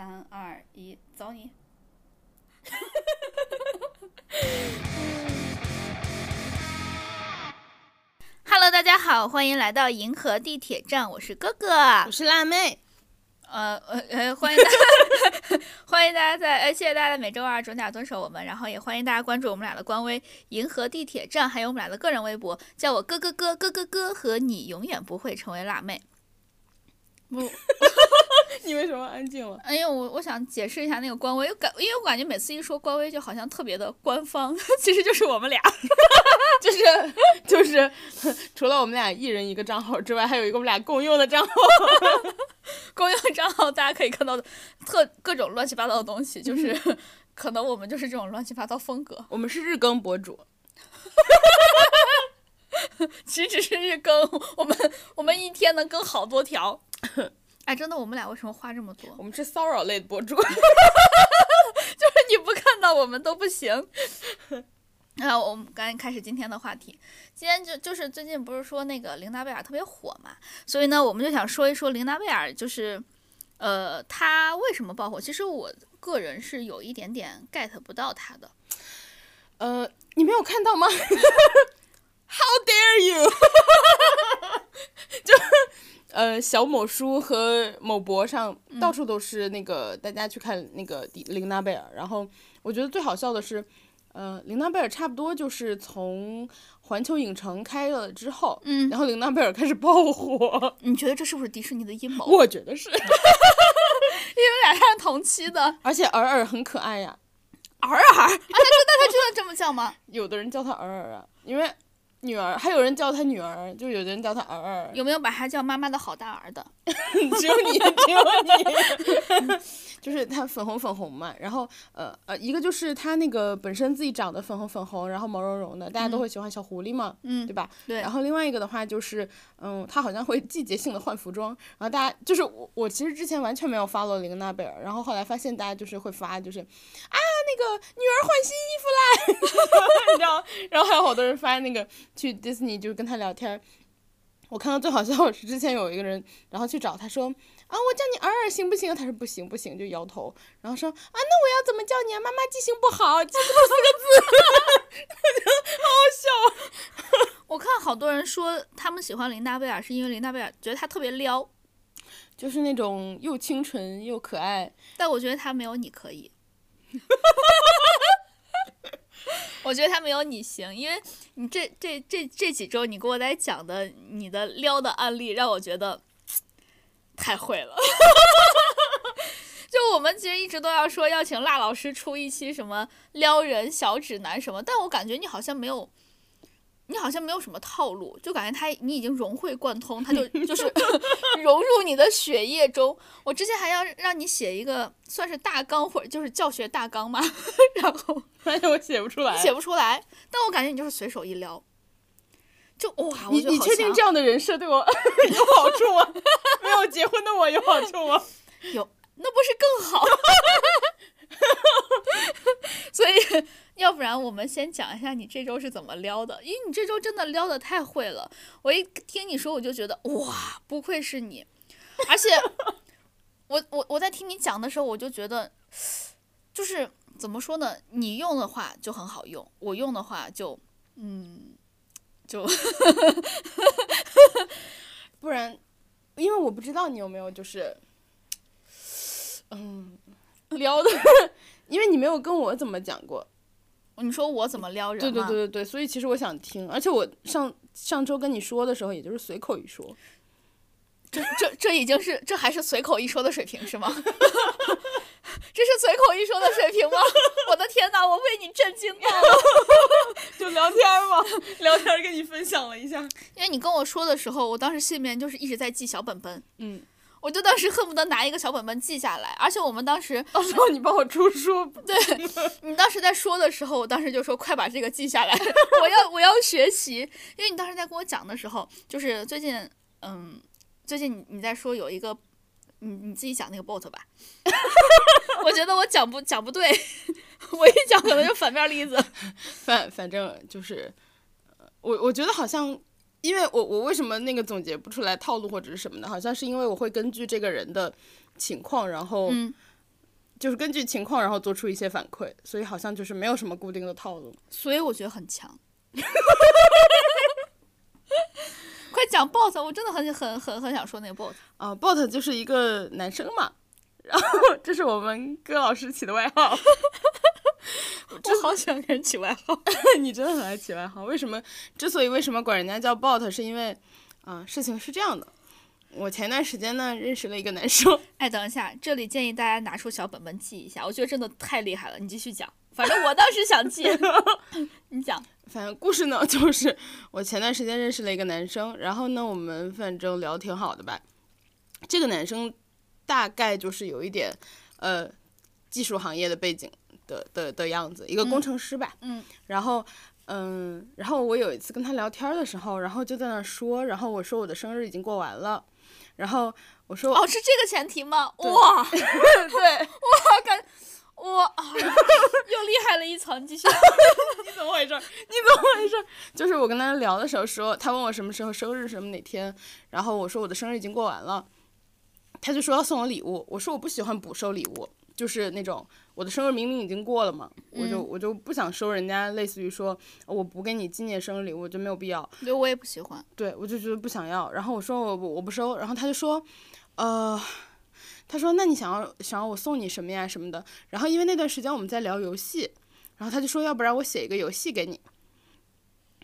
三二一，走你！Hello，大家好，欢迎来到银河地铁站，我是哥哥。我是辣妹，呃呃呃，欢迎大家，欢迎大家在，呃，谢谢大家每周二准点遵守我们，然后也欢迎大家关注我们俩的官微“银河地铁站”，还有我们俩的个人微博，叫我哥哥哥哥哥哥和你永远不会成为辣妹。不，你为什么安静了？哎呦，我我想解释一下那个官微，感因为我感觉每次一说官微就好像特别的官方，其实就是我们俩。就 是就是，除了我们俩一人一个账号之外，还有一个我们俩共用的账号。共用账号大家可以看到的特各种乱七八糟的东西，就是可能我们就是这种乱七八糟风格。我们是日更博主，其实只是日更，我们我们一天能更好多条。哎，真的，我们俩为什么话这么多？我们是骚扰类的博主。就是你不看到我们都不行。啊，我们赶紧开始今天的话题。今天就就是最近不是说那个琳达贝尔特别火嘛，所以呢，我们就想说一说琳达贝尔，就是呃，她为什么爆火？其实我个人是有一点点 get 不到她的。呃，你没有看到吗？How dare you！就呃，小某书和某博上到处都是那个、大家去看那个迪琳娜贝尔，然后我觉得最好笑的是，呃，琳娜贝尔差不多就是从环球影城开了之后，嗯，然后琳娜贝尔开始爆火，你觉得这是不是迪士尼的阴谋？我觉得是，因为俩人是同期的，而且尔尔很可爱呀，尔尔？啊，他真的他真的这么叫吗？有的人叫他尔尔啊，因为女儿，还有人叫她女儿，就有的人叫她尔尔，有没有把她叫妈妈的好大儿的？只有你，只有你，就是她粉红粉红嘛，然后呃呃，一个就是她那个本身自己长得粉红粉红，然后毛茸茸的，大家都会喜欢小狐狸嘛，嗯对吧？对然后另外一个的话就是，嗯，她好像会季节性的换服装，然后大家就是我我其实之前完全没有 follow 琳娜贝尔，然后后来发现大家就是会发就是啊那个女儿换新衣服啦，你知道，然后还有好多人发那个去 Disney 就是跟他聊天。我看到最好笑的是之前有一个人，然后去找他说啊，我叫你尔尔行不行？他说不行不行，就摇头。然后说啊，那我要怎么叫你啊？妈妈记性不好，记不住四个字，好好笑。我看好多人说他们喜欢琳达贝尔，是因为琳达贝尔觉得她特别撩，就是那种又清纯又可爱。但我觉得她没有你可以。我觉得她没有你行，因为你这这这这几周你给我在讲的你的撩的案例，让我觉得太会了。就我们其实一直都要说要请辣老师出一期什么撩人小指南什么，但我感觉你好像没有，你好像没有什么套路，就感觉他你已经融会贯通，他就就是 融入你的血液中。我之前还要让你写一个算是大纲或者就是教学大纲嘛，然后发现我写不出来。写不出来，但我感觉你就是随手一撩，就哇，你你确定这样的人设对我 有好处吗？没有结婚的我有好处吗？有，那不是更好？所以，要不然我们先讲一下你这周是怎么撩的，因为你这周真的撩的太会了。我一听你说，我就觉得哇，不愧是你，而且我我我在听你讲的时候，我就觉得，就是怎么说呢？你用的话就很好用，我用的话就嗯，就 不然，因为我不知道你有没有就是，嗯，撩的，因为你没有跟我怎么讲过。你说我怎么撩人对对对对对，所以其实我想听，而且我上上周跟你说的时候，也就是随口一说。这这这已经是这还是随口一说的水平是吗？这是随口一说的水平吗？我的天哪，我为你震惊到了！就聊天嘛，聊天跟你分享了一下。因为你跟我说的时候，我当时心里面就是一直在记小本本，嗯，我就当时恨不得拿一个小本本记下来。而且我们当时，到时候你帮我出书。对你当时在说的时候，我当时就说快把这个记下来，我要我要学习。因为你当时在跟我讲的时候，就是最近，嗯，最近你你在说有一个，你你自己讲那个 bot 吧。我觉得我讲不讲不对，我一讲可能就反面例子。反反正就是，呃我我觉得好像，因为我我为什么那个总结不出来套路或者是什么的，好像是因为我会根据这个人的情况，然后嗯就是根据情况然后做出一些反馈，所以好像就是没有什么固定的套路。所以我觉得很强。快讲 bot，我真的很很很很想说那个 bot。啊、b o t 就是一个男生嘛，然后这是我们戈老师起的外号。我好喜欢给人起外号。你真的很爱起外号，为什么？之所以为什么管人家叫 bot，是因为啊、事情是这样的，我前段时间呢认识了一个男生，哎，等一下，这里建议大家拿出小本本记一下，我觉得真的太厉害了。你继续讲，反正我当时想记，你讲。反正故事呢，就是我前段时间认识了一个男生，然后呢，我们反正聊挺好的吧。这个男生大概就是有一点呃技术行业的背景的的的样子，一个工程师吧。嗯然后嗯，然后我有一次跟他聊天的时候，然后就在那说，然后我说我的生日已经过完了，然后我说哦，是这个前提吗？哇，对，哇感哇，啊 又厉害了一层，继续。你怎么回事？你怎么回事？就是我跟他聊的时候说，他问我什么时候生日，什么哪天，然后我说我的生日已经过完了，他就说要送我礼物，我说我不喜欢补收礼物，就是那种我的生日明明已经过了嘛，我就我就不想收人家类似于说我补给你纪念生日礼物，就没有必要，对，我也不喜欢。对我就觉得不想要，然后我说我不我不收，然后他就说，呃。他说：“那你想要想要我送你什么呀什么的？”然后因为那段时间我们在聊游戏，然后他就说：“要不然我写一个游戏给你。”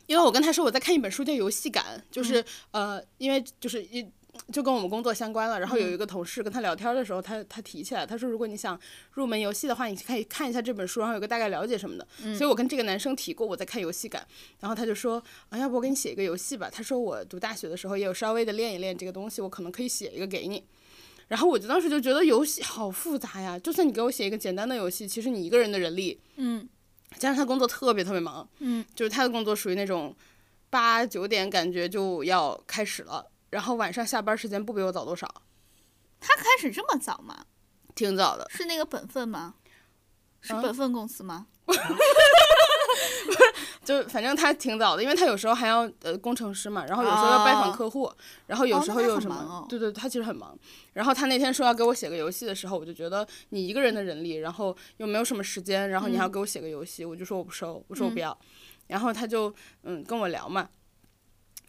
因为我跟他说我在看一本书叫《游戏感》，就是、呃，因为就是一就跟我们工作相关了。然后有一个同事跟他聊天的时候，他他提起来，他说如果你想入门游戏的话，你可以看一下这本书，然后有个大概了解什么的。所以我跟这个男生提过我在看《游戏感》，然后他就说啊，要不我给你写一个游戏吧？他说我读大学的时候也有稍微的练一练这个东西，我可能可以写一个给你。然后我就当时就觉得游戏好复杂呀，就算你给我写一个简单的游戏，其实你一个人的人力，嗯加上他工作特别特别忙，嗯，就是他的工作属于那种八九点感觉就要开始了，然后晚上下班时间不比我早多少，他开始这么早吗？挺早的。是那个本分吗？是嗯本分公司吗？就反正他挺早的，因为他有时候还要呃工程师嘛，然后有时候要拜访哦客户，然后有时候又有什么，对对，他其实很忙。然后他那天说要给我写个游戏的时候，我就觉得你一个人的人力，然后又没有什么时间，然后你还要给我写个游戏，我就说我不收，我说我不要。然后他就嗯跟我聊嘛，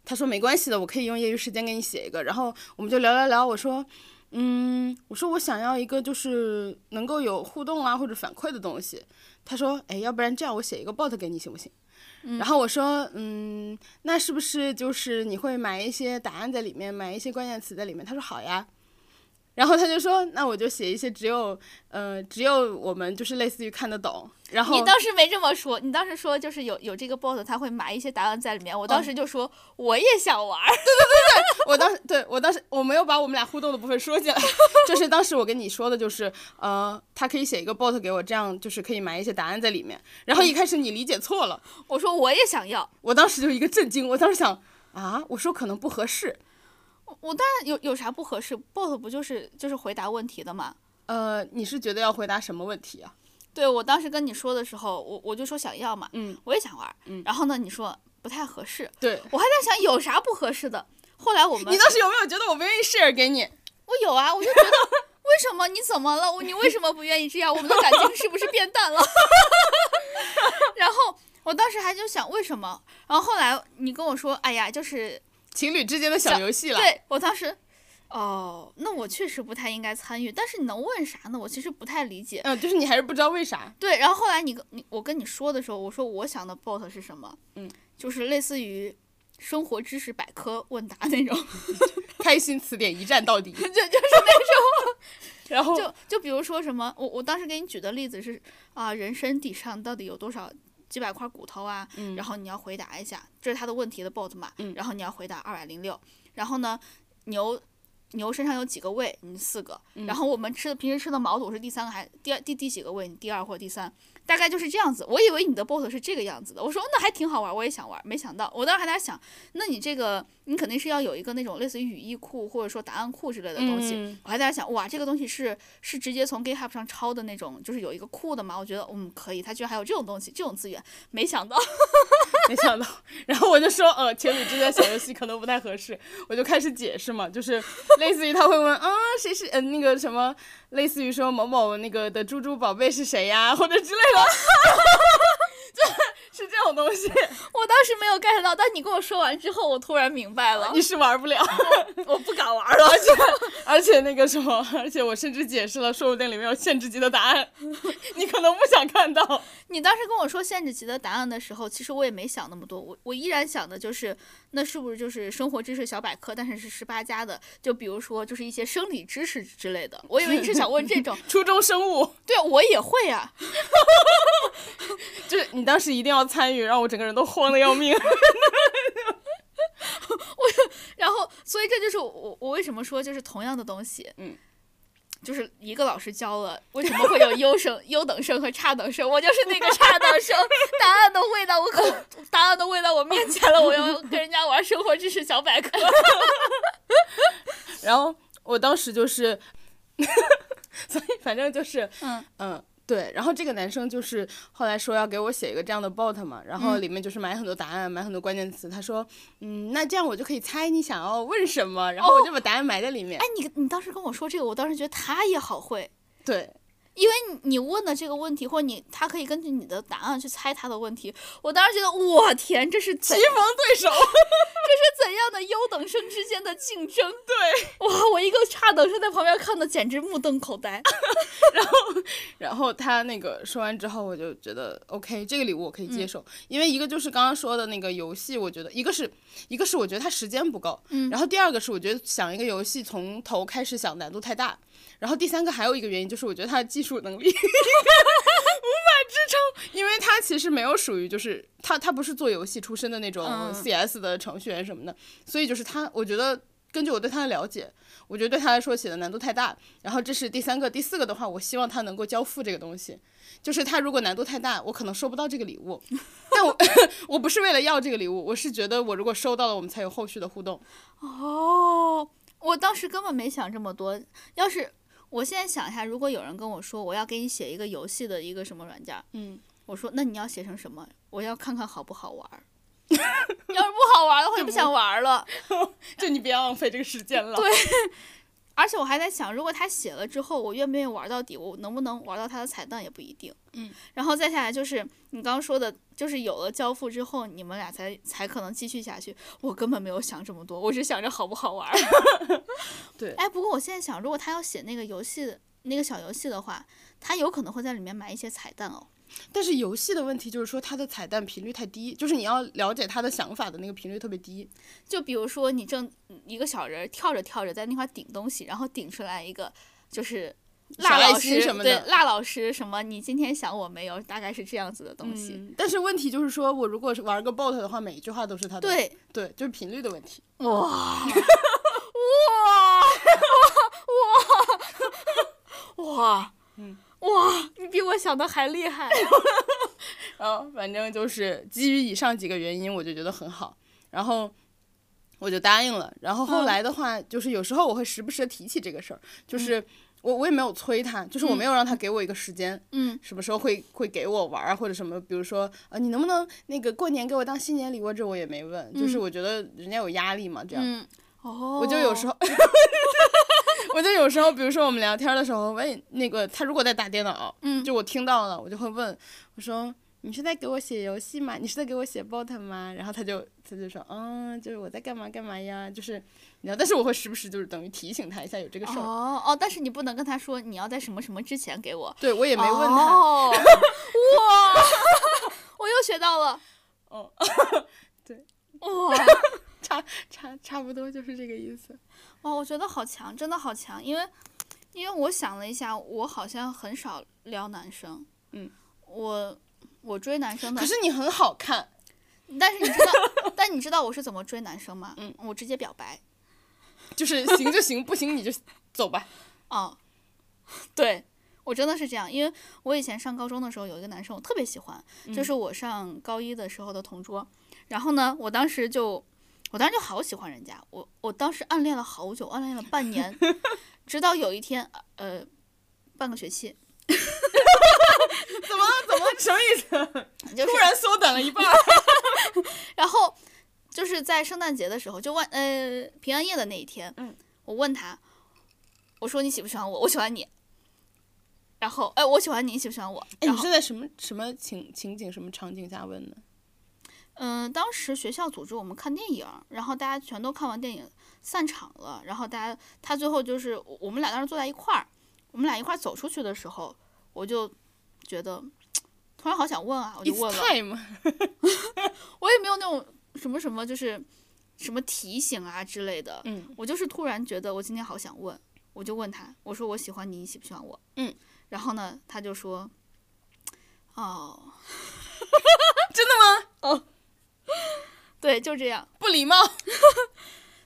他说没关系的，我可以用业余时间给你写一个。然后我们就聊聊聊，我说。嗯，我说我想要一个就是能够有互动啊或者反馈的东西。他说，哎，要不然这样我写一个 bot 给你行不行？然后我说，嗯，那是不是就是你会埋一些答案在里面，埋一些关键词在里面？他说好呀。然后他就说，那我就写一些只有呃只有我们就是类似于看得懂。然后你当时没这么说，你当时说就是有有这个 bot，他会埋一些答案在里面。我当时就说、我也想玩 对对对。我当时对我当时我没有把我们俩互动的部分说进来，就是当时我跟你说的就是呃，他可以写一个 bot 给我，这样就是可以埋一些答案在里面。然后一开始你理解错了，我说我也想要。我当时就一个震惊，我当时想啊，我说可能不合适。我当然有有啥不合适？bot 不就是就是回答问题的嘛？呃，你是觉得要回答什么问题啊？对我当时跟你说的时候，我我就说想要嘛，嗯，我也想玩。嗯然后呢，你说不太合适，对，我还在想有啥不合适的。后来我们你当时有没有觉得我不愿意 share 给你？我有啊，我就觉得为什么你怎么了？我你为什么不愿意这样？我们的感情是不是变淡了？然后我当时还就想为什么？然后后来你跟我说，哎呀，就是情侣之间的小游戏了。对我当时。哦，那我确实不太应该参与，但是你能问啥呢？我其实不太理解。嗯，就是你还是不知道为啥。对，然后后来你跟你我跟你说的时候，我说我想的 bot 是什么？嗯，就是类似于生活知识百科问答那种，开心词典一站到底。就就是那 然后就就比如说什么，我我当时给你举的例子是啊，人身体上到底有多少几百块骨头啊？嗯然后你要回答一下，这是他的问题的 bot 嘛？嗯然后你要回答二百零六，然后呢，牛。牛身上有几个胃？你四个。嗯然后我们吃的平时吃的毛肚是第三个还第二第第几个胃？你第二或第三，大概就是这样子。我以为你的 bot 是这个样子的，我说那还挺好玩，我也想玩。没想到，我当时还在想，那你这个你肯定是要有一个那种类似于语义库或者说答案库之类的东西。嗯我还在想，哇，这个东西是是直接从 GitHub 上抄的那种，就是有一个库的嘛？我觉得嗯可以，它居然还有这种东西，这种资源，没想到。没想到，然后我就说，呃，情侣之间小游戏可能不太合适，我就开始解释嘛，就是类似于他会问啊谁是嗯、那个什么，类似于说某某那个的猪猪宝贝是谁呀，或者之类的，就 是这种东西，我当时没有 get 到，但你跟我说完之后，我突然明白了你。是玩不了。我不敢玩了。而且那个什么，而且我甚至解释了，说不定里面有限制级的答案，你可能不想看到。你当时跟我说限制级的答案的时候，其实我也没想那么多，我我依然想的就是，那是不是就是生活知识小百科，但是是十八加的，就比如说就是一些生理知识之类的。我以为你是想问这种，初中生物，对我也会啊。就是你当时一定要参与，让我整个人都慌的要命。我然后，所以这就是我我为什么说就是同样的东西，嗯，就是一个老师教了，为什么会有优生、优等生和差等生？我就是那个差等生，答案都喂到我口，答案都喂到我面前了，我要跟人家玩生活知识小百科。然后我当时就是，所以反正就是，嗯嗯。对，然后这个男生就是后来说要给我写一个这样的 bot 嘛，然后嗯里面就是买很多答案，买很多关键词。他说，嗯，那这样我就可以猜你想要问什么，然后我就把答案埋在里面。哎，你你当时跟我说这个，我当时觉得他也好会，对，因为你你问的这个问题，或者你他可以根据你的答案去猜他的问题。我当时觉得，我天，这是棋逢对手。这是怎样的优等生之间的竞争？对，哇，我一个差等生在旁边看的简直目瞪口呆。然后然后他那个说完之后，我就觉得 OK，这个礼物我可以接嗯受，因为一个就是刚刚说的那个游戏，我觉得一个是一个是我觉得他时间不够，嗯然后第二个是我觉得想一个游戏从头开始想难度太大，然后第三个还有一个原因就是我觉得他的技术能力 无法支撑，因为他其实没有属于就是他他不是做游戏出身的那种嗯 CS 的程序员什么的，所以就是他我觉得。根据我对他的了解，我觉得对他来说写的难度太大。然后这是第三个，第四个的话，我希望他能够交付这个东西。就是他如果难度太大，我可能收不到这个礼物。但我 我不是为了要这个礼物，我是觉得我如果收到了，我们才有后续的互动。哦，我当时根本没想这么多。要是我现在想一下，如果有人跟我说我要给你写一个游戏的一个什么软件，嗯，我说那你要写成什么？我要看看好不好玩儿。要是不好玩的话，就不想玩了。就你别浪费这个时间了。对而且我还在想，如果他写了之后，我愿不愿意玩到底？我能不能玩到他的彩蛋也不一定。嗯，然后再下来就是你刚刚说的，就是有了交付之后，你们俩才才可能继续下去。我根本没有想这么多，我只想着好不好玩。对哎，不过我现在想，如果他要写那个游戏那个小游戏的话，他有可能会在里面埋一些彩蛋哦。但是游戏的问题就是说，它的彩蛋频率太低，就是你要了解他的想法的那个频率特别低。就比如说你正一个小人儿跳着跳着在那块顶东西，然后顶出来一个就是辣老师什么的对辣老师什么？你今天想我没有？大概是这样子的东西。嗯，但是问题就是说，我如果是玩个 bot 的话，每一句话都是他的。对，对，就是频率的问题。哇哇哇哇！嗯哇，你比我想的还厉害。然后反正就是基于以上几个原因，我就觉得很好，然后我就答应了。然后后嗯来的话，就是有时候我会时不时的提起这个事儿，就是我我也没有催他，就是我没有让他给我一个时间，嗯，什么时候会会给我玩或者什么，比如说呃，你能不能那个过年给我当新年礼物？这我也没问，就是我觉得人家有压力嘛，这样。嗯，哦，我就有时候，我就有时候，比如说我们聊天的时候，问那个他如果在打电脑，嗯就我听到了，我就会问，我说你是在给我写游戏吗？你是在给我写 bot 吗？然后他就他就说，嗯，就是我在干嘛干嘛呀，就是你知道，但是我会时不时就是等于提醒他一下有这个事儿，哦哦，但是你不能跟他说你要在什么什么之前给我。对我也没问他，哦、哇，我又学到了。哦，对，哇 差差差不多就是这个意思。哇，我觉得好强，真的好强，因为因为我想了一下，我好像很少撩男生。嗯，我我追男生的可，是你很好看，但是你知道，但你知道我是怎么追男生吗？嗯，我直接表白。就是行就行，不行你就走吧。哦，对。我真的是这样，因为我以前上高中的时候有一个男生我特别喜欢，就是我上高一的时候的同桌。然后呢，我当时就，我当时就好喜欢人家，我我当时暗恋了好久，暗恋了半年，直到有一天，呃，半个学期，怎么怎么什么意思？就是突然缩短了一半。然后就是在圣诞节的时候，就万呃平安夜的那一天，嗯我问他，我说你喜不喜欢我？我喜欢你。然后，哎，我喜欢你，你喜不喜欢我？哎，你是在什么什么情情景、什么场景下问的？嗯，当时学校组织我们看电影，然后大家全都看完电影散场了，然后大家他最后就是我我们俩当时坐在一块儿，我们俩一块儿走出去的时候，我就觉得突然好想问啊，我就问了，time。我也没有那种什么什么就是什么提醒啊之类的，嗯我就是突然觉得我今天好想问，我就问他，我说我喜欢你，你喜不喜欢我？嗯，然后呢，他就说，哦，真的吗？对，就这样。不礼貌。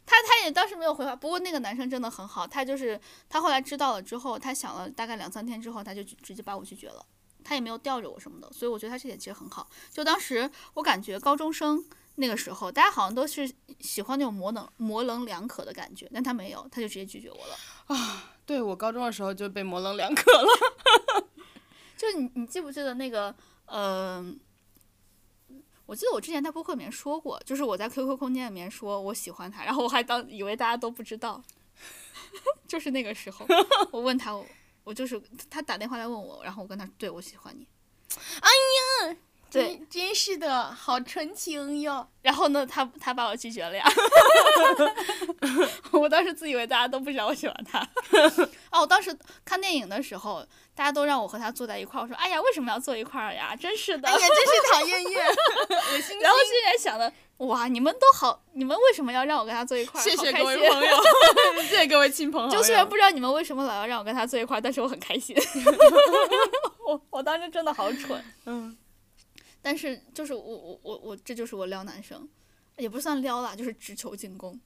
他他也当时没有回话，不过那个男生真的很好，他就是他后来知道了之后，他想了大概两三天之后，他就直接把我拒绝了，他也没有吊着我什么的，所以我觉得他这点其实很好。就当时我感觉高中生那个时候，大家好像都是喜欢那种模棱模棱两可的感觉，但他没有，他就直接拒绝我了。啊对我高中的时候就被模棱两可了。就你你记不记得那个呃？我记得我之前在播客里面说过，就是我在 QQ 空间里面说我喜欢他，然后我还当以为大家都不知道，就是那个时候，我问他，我我就是他打电话来问我，然后我跟他对我喜欢你，哎呀对，真真是的，好纯情哟。然后呢，他他把我拒绝了呀，我当时自以为大家都不知道我喜欢他，哦，我当时看电影的时候，大家都让我和他坐在一块儿，我说，哎呀，为什么要坐一块儿呀？真是的，哎呀，真是讨厌厌，恶心心。然后现在想的，哇，你们都好，你们为什么要让我跟他坐一块儿？谢谢各位朋友，谢谢各位亲朋好友。就虽然不知道你们为什么老要让我跟他坐一块儿，但是我很开心。我我当时真的好蠢，嗯，但是就是我我我我这就是我撩男生，也不算撩啦，就是直球进攻。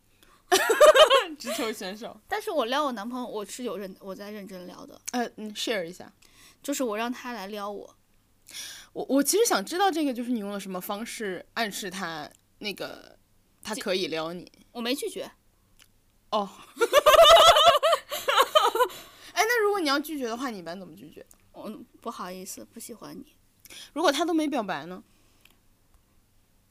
直球选手。但是我撩我男朋友，我是有认我在认真撩的，呃，嗯，share 一下。就是我让他来撩我。我我其实想知道这个，就是你用了什么方式暗示他那个他可以撩你？我没拒绝，哦。哎，那如果你要拒绝的话，你一般怎么拒绝？我不好意思，不喜欢你。如果他都没表白呢？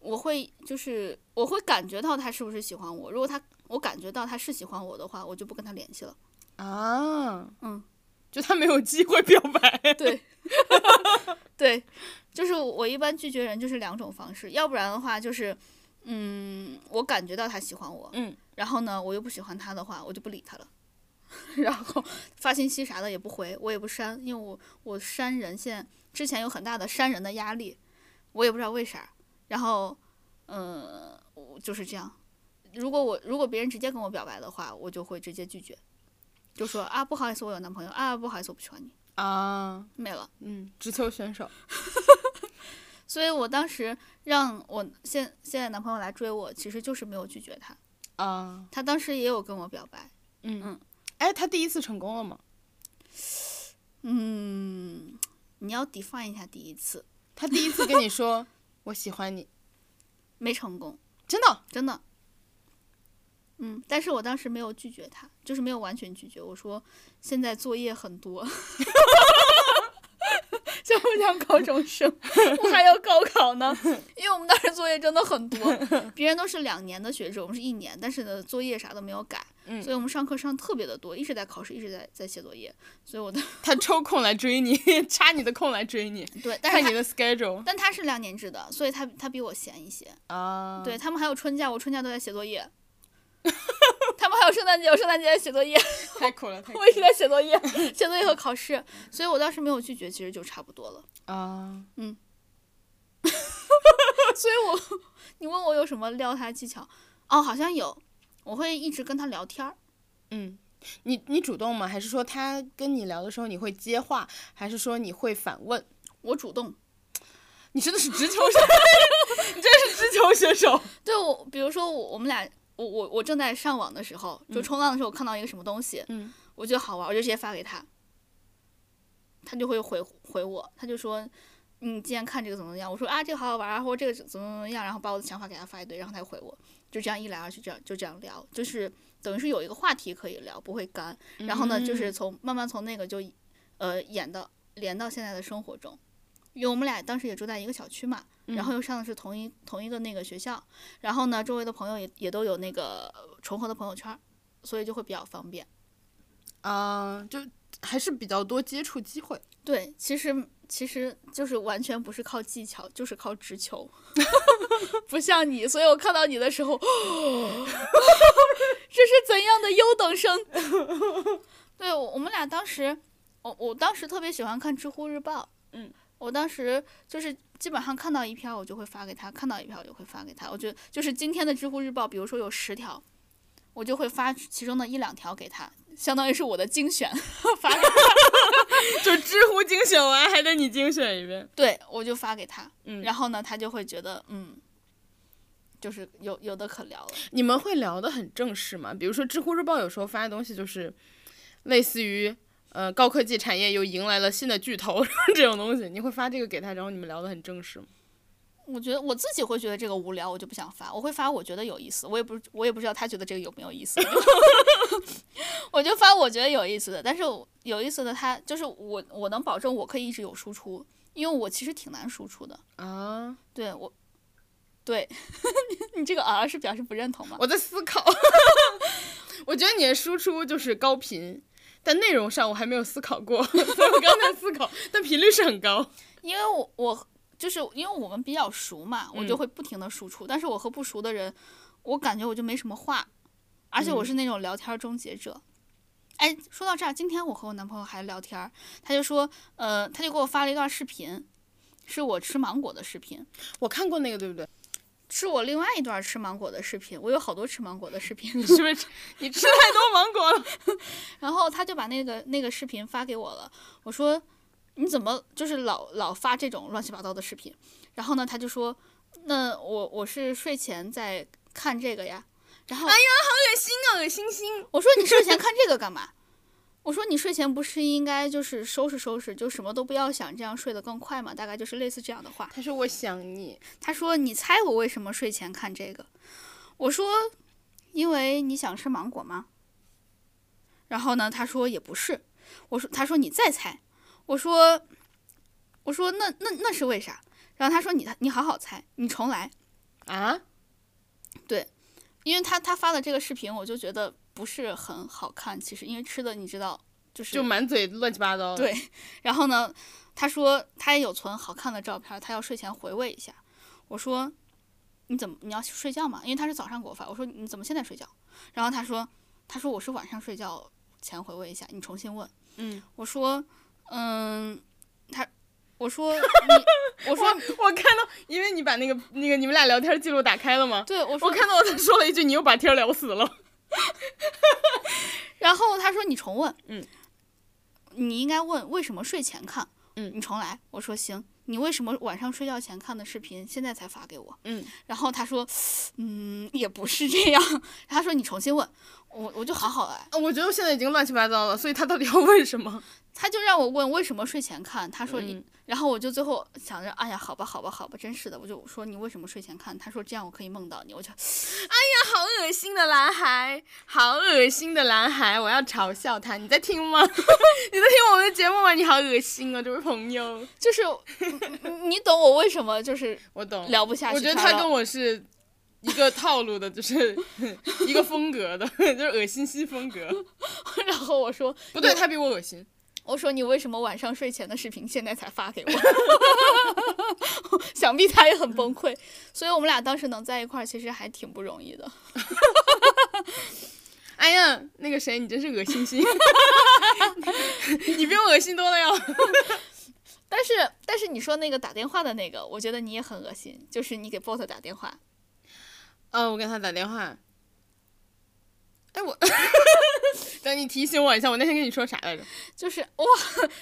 我会就是我会感觉到他是不是喜欢我，如果他我感觉到他是喜欢我的话，我就不跟他联系了。啊，嗯，就他没有机会表白。对，对，就是我一般拒绝人就是两种方式，要不然的话就是，嗯，我感觉到他喜欢我，嗯，然后呢，我又不喜欢他的话，我就不理他了，然后发信息啥的也不回，我也不删，因为我我删人现在之前有很大的删人的压力，我也不知道为啥，然后，嗯、我就是这样。如果我如果别人直接跟我表白的话，我就会直接拒绝，就说啊不好意思，我有男朋友啊不好意思，我不喜欢你，啊，没了。嗯，直球选手。所以我当时让我现现在男朋友来追我，其实就是没有拒绝他。啊，他当时也有跟我表白，嗯嗯，哎，他第一次成功了吗？嗯，你要 define 一下第一次，他第一次跟你说我喜欢你，没成功，真的？真的。嗯，但是我当时没有拒绝他，就是没有完全拒绝。我说现在作业很多，像不像高中生？我还要高考呢，因为我们当时作业真的很多，别人都是两年的学制，我们是一年，但是呢作业啥都没有改，嗯所以我们上课上特别的多，一直在考试，一直在在写作业，所以我的他抽空来追你，插你的空来追你，对，但是看你的 schedule 但他是两年制的，所以他他比我闲一些。啊。对他们还有春假，我春假都在写作业。他们还有圣诞节，我圣诞节在写作业，太苦了，太苦我一直在写作业，写作业和考试，所以我当时没有拒绝，其实就差不多了。了啊。所以我，你问我有什么撩他技巧？哦，好像有，我会一直跟他聊天儿。嗯，你你主动吗？还是说他跟你聊的时候你会接话，还是说你会反问？我主动，你真的是直球选手，你真是直球选手。对我，比如说我我们俩，我我我正在上网的时候，就冲浪的时候，我看到一个什么东西，嗯我觉得好玩，我就直接发给他，他就会回回我，他就说。你今天看这个怎么怎么样？我说啊，这个好好玩啊，或者这个怎么怎么样，然后把我的想法给他发一堆，然后他就回我，就这样一来二去，这样就这样聊，就是等于是有一个话题可以聊，不会干。然后呢，就是从慢慢从那个就，呃，演到连到现在的生活中，因为我们俩当时也住在一个小区嘛，然后又上的是同一同一个那个学校，然后呢，周围的朋友也也都有那个重合的朋友圈，所以就会比较方便。嗯、就还是比较多接触机会。对，其实其实就是完全不是靠技巧，就是靠直球，不像你，所以我看到你的时候，这是怎样的优等生？对，我我们俩当时，我我当时特别喜欢看知乎日报，嗯，我当时就是基本上看到一篇我就会发给他，看到一篇我就会发给他。我觉得就是今天的知乎日报，比如说有十条，我就会发其中的一两条给他，相当于是我的精选发给他。就知乎精选完，还得你精选一遍。对，我就发给他，嗯然后呢，他就会觉得，嗯，就是有有的可聊了。你们会聊得很正式吗？比如说知乎日报有时候发的东西就是类似于。呃，高科技产业又迎来了新的巨头，这种东西，你会发这个给他，然后你们聊得很正式吗？我觉得我自己会觉得这个无聊，我就不想发。我会发我觉得有意思，我也不我也不知道他觉得这个有没有意思，我就发我觉得有意思的。但是有意思的他就是我我能保证我可以一直有输出，因为我其实挺难输出的。啊，对我，对 你这个啊是表示不认同吗？我在思考。我觉得你的输出就是高频，但内容上我还没有思考过，所以我刚才思考，但频率是很高。因为我我就是因为我们比较熟嘛，我就嗯会不停的输出。但是我和不熟的人，我感觉我就没什么话，而且我嗯是那种聊天终结者。哎，说到这儿，今天我和我男朋友还聊天儿，他就说，呃，他就给我发了一段视频，是我吃芒果的视频，我看过那个，对不对？是我另外一段吃芒果的视频。我有好多吃芒果的视频，你是不是 你吃太多芒果了？然后他就把那个那个视频发给我了。我说你怎么就是老老发这种乱七八糟的视频？然后呢，他就说那我我是睡前在看这个呀。然后哎呀，好恶心啊，恶心心！我说你睡前看这个干嘛？我说你睡前不是应该就是收拾收拾，就什么都不要想，这样睡得更快嘛？大概就是类似这样的话。他说我想你，他说你猜我为什么睡前看这个？我说因为你想吃芒果吗？然后呢，他说也不是。我说他说你再猜。我说我说那那那是为啥？然后他说你你好好猜，你重来。啊？对因为他他发的这个视频，我就觉得不是很好看。其实因为吃的你知道，就是就满嘴乱七八糟。，对，然后呢，他说他也有存好看的照片，他要睡前回味一下。我说你怎么你要睡觉吗？因为他是早上给我发，我说你怎么现在睡觉？然后他说他说我是晚上睡觉前回味一下，你重新问。嗯，我说嗯，他我说 你我我说我看到，因为你把那个那个你们俩聊天记录打开了吗？对我说我看到他说了一句：“你又把天聊死了。然后他说你重问，嗯，你应该问为什么睡前看，嗯你重来。我说行，你为什么晚上睡觉前看的视频现在才发给我？”嗯，然后他说，嗯，也不是这样。他说你重新问，我我就好好来。我觉得现在已经乱七八糟了，所以他到底要问什么？他就让我问为什么睡前看，他说你，嗯然后我就最后想着，哎呀，好吧，好吧，好吧，真是的，我就说你为什么睡前看？他说这样我可以梦到你，我就哎呀好恶心的男孩，好恶心的男孩，我要嘲笑他。你在听吗？你在听我们的节目吗？你好恶心啊，这位朋友。就是你你懂我为什么就是我懂，聊不下去。我觉得他跟我是一个套路的，就是一个风格的，就是恶心兮风格。然后我说不对，他比我恶心。我说你为什么晚上睡前的视频现在才发给我？想必他也很崩溃，所以我们俩当时能在一块儿，其实还挺不容易的。哎呀，那个谁，你真是恶心心，你比我恶心多了哟。但是但是你说那个打电话的那个，我觉得你也很恶心，就是你给 bot 打电话，嗯，我给他打电话。哎，我 等你提醒我一下，我那天跟你说啥来着？就是哇，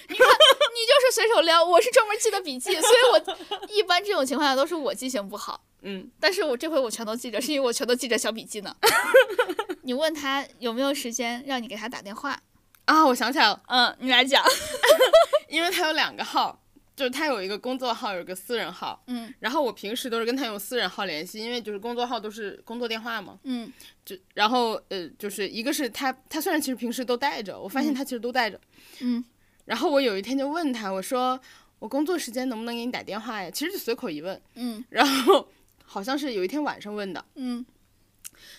你看你就是随手撩，我是专门记的笔记，所以我一般这种情况下都是我记性不好。嗯，但是我这回我全都记着，是因为我全都记着小笔记呢。你问他有没有时间让你给他打电话？啊，我想起来了，嗯，你来讲。因为他有两个号，就是他有一个工作号，有一个私人号。嗯然后我平时都是跟他用私人号联系，因为就是工作号都是工作电话嘛。嗯就然后呃，就是一个是他，他虽然其实平时都带着，我发现他其实都带着。嗯然后我有一天就问他，我说我工作时间能不能给你打电话呀？其实就随口一问，嗯 然后好像是有一天晚上问的，嗯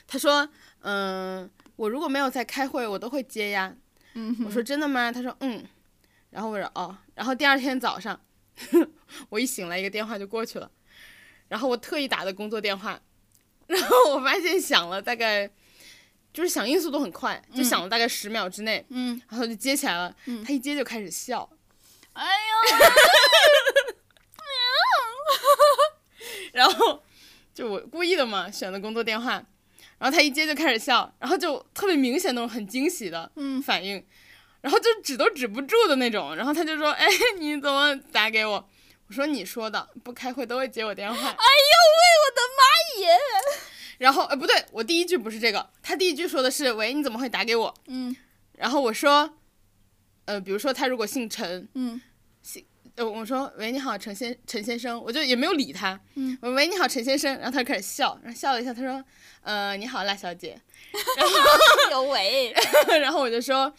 他说，嗯、我如果没有在开会，我都会接呀。嗯我说真的吗？他说嗯。然后我说哦。然后第二天早上，我一醒来，一个电话就过去了。然后我特意打的工作电话，然后我发现响了大概，就是响应速度很快，就响了大概十秒之内。嗯，然后就接起来了。他一接就开始笑。哎呦，然后就我故意的嘛，选的工作电话，然后他一接就开始笑，然后就特别明显那种很惊喜的嗯反应，然后就止都止不住的那种，然后他就说：“哎，你怎么打给我？”我说：“你说的，不开会都会接我电话。哎呦喂，我的妈耶！”然后呃不对，我第一句不是这个，他第一句说的是：“喂，你怎么会打给我嗯？”然后我说：“呃，比如说他如果姓陈，嗯呃，我说喂，你好，陈先陈先生，我就也没有理他。嗯，我喂，你好，陈先生，然后他就开始笑，然后笑了一下，他说，呃，你好，赖小姐。哎呦喂，然后我就说，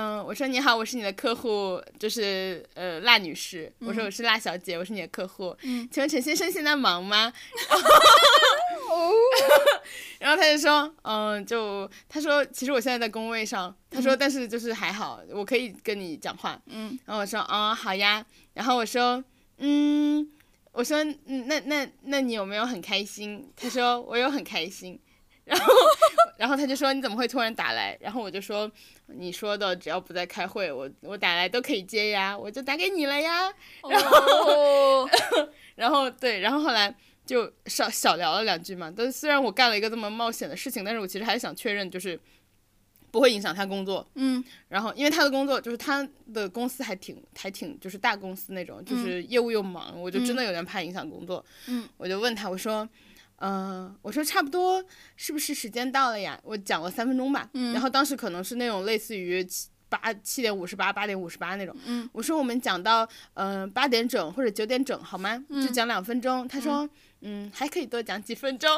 嗯、我说你好，我是你的客户，就是呃辣女士。我说我是辣小姐，我是你的客户。嗯，请问陈先生现在忙吗？哦，然后他就说，嗯、就他说，其实我现在在工位上。他说，但是就是还好，我可以跟你讲话。嗯然后我说，哦，好呀。然后我说，嗯，我说，嗯，那那那你有没有很开心？他说我有很开心。然后，然后他就说你怎么会突然打来？然后我就说你说的只要不在开会，我我打来都可以接呀，我就打给你了呀。然后，然后对，然后后来就少小聊了两句嘛。但虽然我干了一个这么冒险的事情，但是我其实还是想确认，就是不会影响他工作。嗯然后因为他的工作就是他的公司还挺还挺就是大公司那种，就是业务又忙，我就真的有点怕影响工作。嗯，我就问他，我说。嗯、我说差不多，是不是时间到了呀？我讲了三分钟吧，嗯然后当时可能是那种类似于七八七点五十八、八点五十八那种，嗯，我说我们讲到嗯八、点整或者九点整好吗？就讲两分钟。他说嗯还可以多讲几分钟。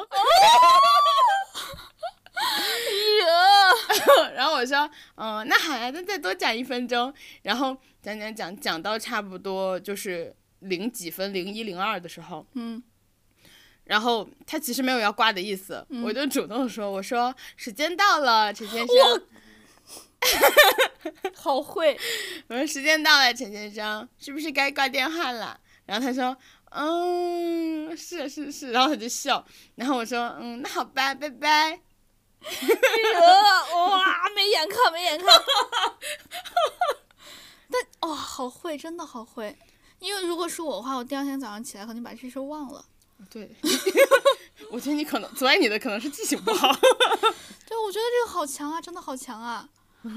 呀，然后我说，嗯，那好呀，那再多讲一分钟。然后讲讲讲讲到差不多就是零几分，零一零二的时候，嗯然后他其实没有要挂的意思，我就主动说，我说时间到了，陈先生，好会，我说时间到了，陈先生，是不是该挂电话了？然后他说，嗯，是是是，然后他就笑，然后我说，嗯，那好吧，拜拜。呃，哇，没眼看，没眼看。但哇、好会，真的好会。因为如果是我的话，我第二天早上起来肯定把这事忘了。对，我觉得你可能阻碍你的可能是记性不好。对，我觉得这个好强啊，真的好强啊！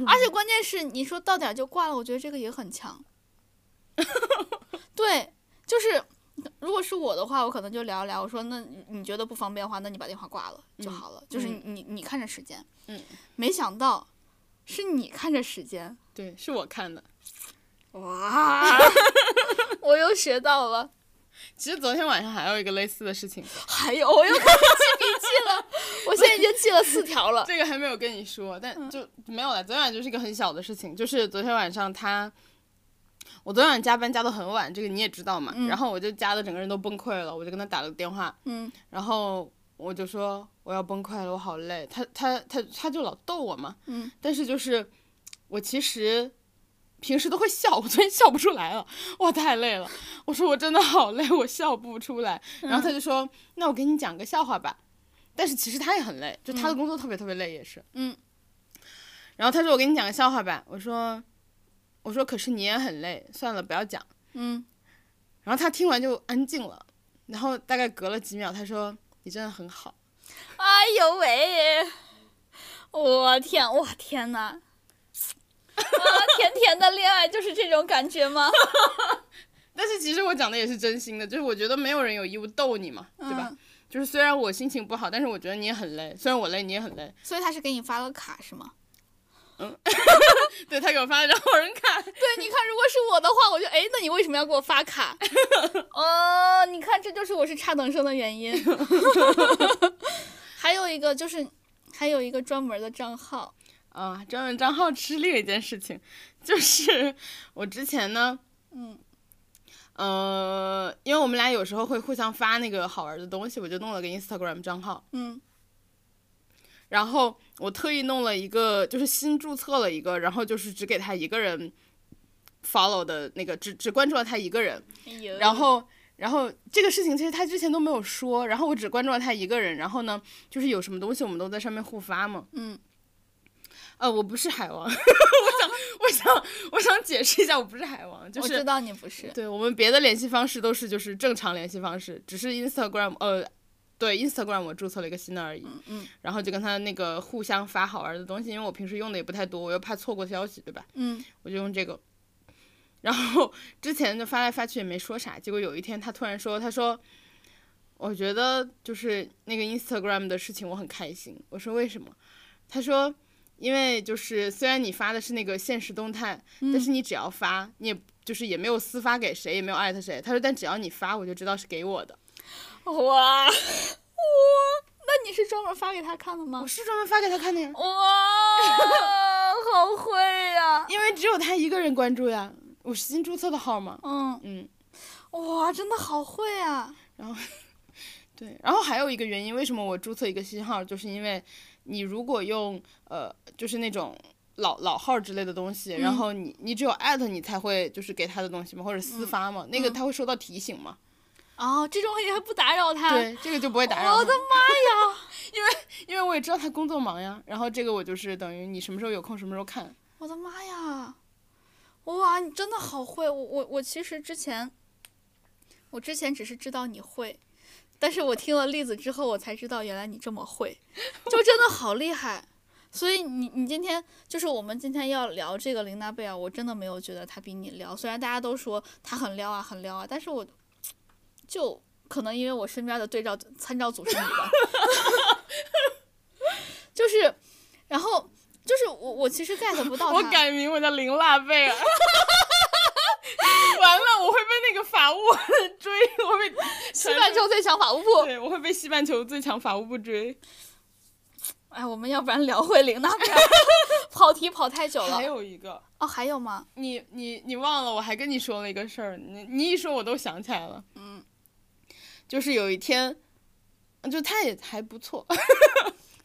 而且关键是你说到点就挂了，我觉得这个也很强。对，就是如果是我的话，我可能就聊一聊，我说那你你觉得不方便的话，那你把电话挂了就好了。就是嗯你你看着时间。嗯。没想到是你看着时间，对，是我看的。哇！我又学到了。其实昨天晚上还有一个类似的事情，还有，我又开始记笔记了，我现在已经记了四条了。这个还没有跟你说，但就没有了。昨天晚上就是一个很小的事情，就是昨天晚上他，我昨天晚上加班加到很晚，这个你也知道嘛。然后我就加的整个人都崩溃了，我就跟他打了个电话，嗯然后我就说我要崩溃了，我好累。他他他他就老逗我嘛，嗯，但是就是我其实平时都会笑，我昨天笑不出来了，哇，太累了。我说我真的好累，我笑不出来。然后他就说，那我给你讲个笑话吧。但是其实他也很累，就他的工作特别特别累，也是。嗯。然后他说我给你讲个笑话吧，我说，我说可是你也很累，算了，不要讲。嗯，然后他听完就安静了，然后大概隔了几秒，他说你真的很好。哎呦喂！我天，我天呐！啊，甜甜的恋爱就是这种感觉吗？但是其实我讲的也是真心的，就是我觉得没有人有义务逗你嘛，对吧？嗯就是虽然我心情不好，但是我觉得你也很累，虽然我累，你也很累。所以他是给你发了卡是吗？嗯 对他给我发了张好人卡，对，你看，如果是我的话，我就哎，那你为什么要给我发卡？哦，你看，这就是我是差等生的原因。还有一个就是，还有一个专门的账号，啊，专门账号吃另一件事情，就是我之前呢，嗯呃，因为我们俩有时候会互相发那个好玩的东西，我就弄了个 Instagram 账号。嗯然后我特意弄了一个，就是新注册了一个，然后就是只给他一个人 follow 的那个，只只关注了他一个人。然后，然后这个事情其实他之前都没有说，然后我只关注了他一个人。然后呢，就是有什么东西我们都在上面互发嘛。嗯。呃，我不是海王，我想，我想，我想解释一下，我不是海王，就是我知道你不是。对我们别的联系方式都是就是正常联系方式，只是 Instagram 呃。对，Instagram 我注册了一个新的而已，嗯，然后就跟他那个互相发好玩的东西，因为我平时用的也不太多，我又怕错过消息，对吧？嗯，我就用这个。然后之前就发来发去也没说啥，结果有一天他突然说，他说，我觉得就是那个 Instagram 的事情我很开心。我说为什么？他说，因为就是虽然你发的是那个现实动态，但是你只要发，你也就是也没有私发给谁，也没有艾特谁。他说，但只要你发，我就知道是给我的。哇哇，那你是专门发给他看的吗？我是专门发给他看的呀。哇，好会呀！因为只有他一个人关注呀，我是新注册的号嘛。嗯嗯，哇，真的好会啊！然后，对，然后还有一个原因，为什么我注册一个新号，就是因为你如果用呃，就是那种老老号之类的东西，然后你你只有艾特你才会就是给他的东西嘛，或者私发嘛，那个他会收到提醒嘛。哦，这种也还不打扰他？对，这个就不会打扰。我的妈呀！因为因为我也知道他工作忙呀，然后这个我就是等于你什么时候有空什么时候看。我的妈呀！哇，你真的好会！我我我其实之前，我之前只是知道你会，但是我听了例子之后，我才知道原来你这么会，就真的好厉害。所以你你今天就是我们今天要聊这个琳娜贝尔，我真的没有觉得她比你撩，虽然大家都说她很撩啊很撩啊，但是我。就可能因为我身边的对照参照组是你吧，就是，然后就是我我其实 get 不到我改名我叫林娜贝尔，完了我会被那个法务追，我被西半球最强法务部，对，我会被西半球最强法务部追。哎，我们要不然聊回林娜贝尔，跑题跑太久了。还有一个哦，还有吗？你你你忘了？我还跟你说了一个事儿，你你一说我都想起来了。嗯。就是有一天，就他也还不错，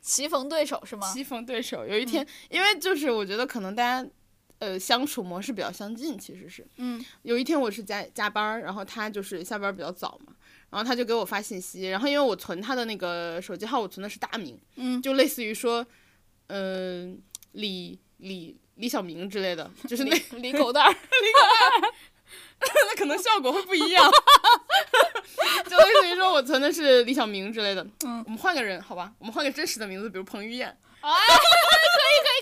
棋逢对手是吗？棋逢对手，有一天，因为就是我觉得可能大家，呃，相处模式比较相近，其实是，嗯，有一天我是加加班，然后他就是下班比较早嘛，然后他就给我发信息，然后因为我存他的那个手机号，我存的是大名，嗯，就类似于说，嗯，李李李小明之类的，就是那李狗蛋儿，李狗蛋儿。那可能效果会不一样，就类似于说我存的是李小明之类的。嗯，我们换个人，好吧？我们换个真实的名字，比如彭于晏。啊，可以可以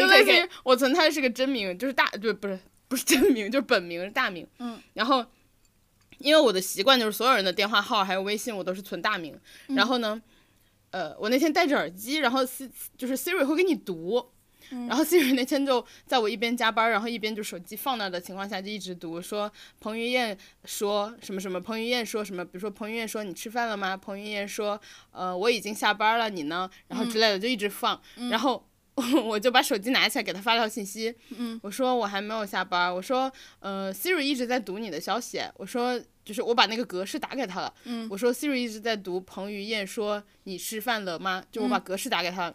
可以可以可以，就类似于我存他是个真名，就是大，就不是不是真名，就是本名大名。嗯。然后，因为我的习惯就是所有人的电话号还有微信我都是存大名。然后呢，呃，我那天戴着耳机，然后 C 就是 Siri 会给你读。然后 Siri 那天就在我一边加班，然后一边就手机放那的情况下，就一直读说彭于晏说什么什么，彭于晏说什么，比如说彭于晏说你吃饭了吗？彭于晏说呃我已经下班了，你呢？然后之类的就一直放，然后 我就把手机拿起来给他发条信息，我说我还没有下班，我说呃 Siri 一直在读你的消息，我说就是我把那个格式打给他了，我说 Siri 一直在读彭于晏说你吃饭了吗？就我把格式打给他。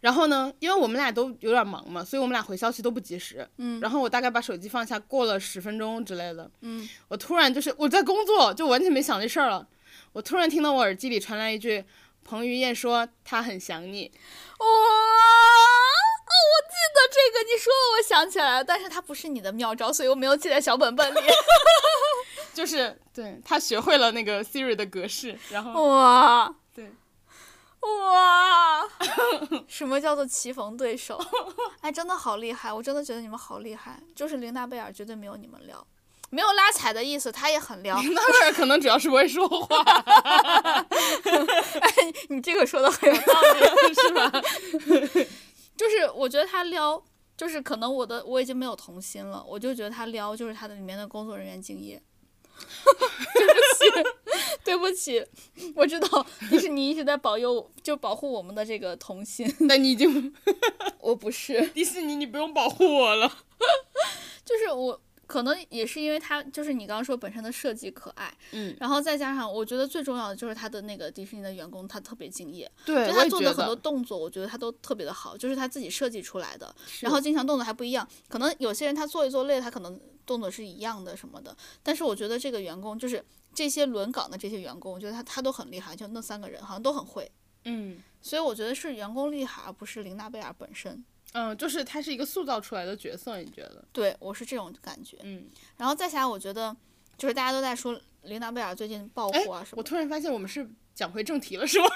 然后呢，因为我们俩都有点忙嘛，所以我们俩回消息都不及时。嗯。然后我大概把手机放下，过了十分钟之类的。嗯。我突然就是我在工作，就完全没想这事儿了。我突然听到我耳机里传来一句：“彭于晏说他很想你。”哇！哦，我记得这个，你说了，我想起来了，但是它不是你的妙招，所以我没有记在小本本里。就是对他学会了那个 Siri 的格式，然后。哇。对。哇，什么叫做棋逢对手？哎，真的好厉害！我真的觉得你们好厉害。就是琳娜贝尔绝对没有你们撩，没有拉踩的意思，他也很撩。琳娜贝尔可能主要是不会说话。哎，你这个说的很有道理，是吧？就是我觉得他撩，就是可能我的我已经没有童心了，我就觉得他撩就是他的里面的工作人员敬业。对不起，对不起，我知道迪士尼一直在保佑，就保护我们的这个童心。那你已经，我不是迪士尼，你不用保护我了。就是我可能也是因为它就是你刚刚说本身的设计可爱，嗯，然后再加上我觉得最重要的就是他的那个迪士尼的员工他特别敬业，对，就他做的很多，动作，我觉得他都特别的好，就是他自己设计出来的，然后经常动作还不一样，可能有些人他做一做累了，他可能动作是一样的什么的，但是我觉得这个员工就是这些轮岗的这些员工，我觉得他他都很厉害，就那三个人好像都很会，嗯所以我觉得是员工厉害，而不是琳娜贝尔本身。嗯，就是他是一个塑造出来的角色，你觉得？对我是这种感觉。嗯，然后再下来，我觉得就是大家都在说琳达贝尔最近爆哎火啊什么，我突然发现我们是讲回正题了，是吗？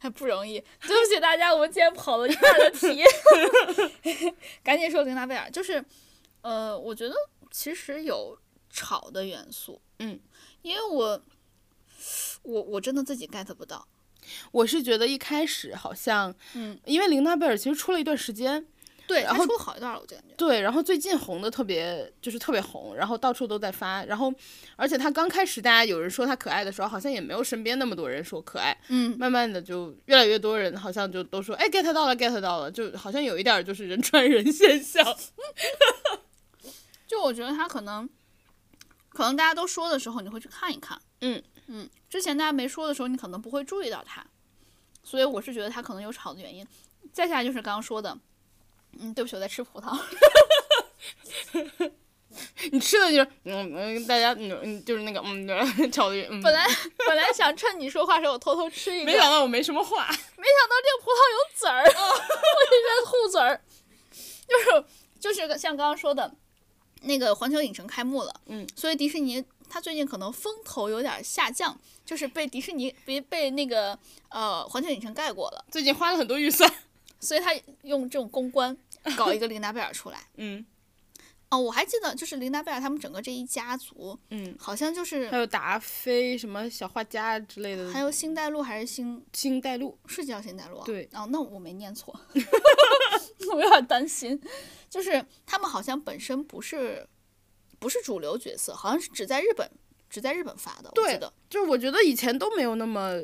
还 不容易。对不起大家，我们今天跑了一半的题，赶紧说琳达贝尔，就是呃，我觉得其实有吵的元素，嗯，因为我我我真的自己 get 不到，我是觉得一开始好像，嗯，因为琳娜贝尔其实出了一段时间，对，然后出好一段了，我就感觉，对，然后最近红的特别就是特别红，然后到处都在发，然后而且她刚开始大家有人说她可爱的时候，好像也没有身边那么多人说可爱，嗯，慢慢的就越来越多人好像就都说哎 get 到了 get 到了，就好像有一点就是人传人现象。就我觉得她可能可能大家都说的时候，你会去看一看，嗯。嗯，之前大家没说的时候，你可能不会注意到它，所以我是觉得它可能有吵的原因。再下来就是刚刚说的，嗯，对不起，我在吃葡萄。你吃的就是嗯嗯，大家嗯嗯就是那个嗯 炒的嗯，本来本来想趁你说话时候我偷偷吃一个，没想到我没什么话。没想到这个葡萄有籽儿，我以为糊籽儿，就是就是像刚刚说的，那个环球影城开幕了，嗯，所以迪士尼它最近可能风头有点下降，就是被迪士尼被被那个呃环球影城盖过了，最近花了很多预算。所以他用这种公关搞一个琳达贝尔出来。嗯 哦，我还记得就是琳达贝尔他们整个这一家族，嗯，好像就是还有达菲什么小画家之类的，还有星黛露还是星星黛露。是叫星黛露啊？对哦，那我没念错，我有点担心。就是他们好像本身不是不是主流角色，好像是只在日本只在日本发的，我对记得。就是我觉得以前都没有那么，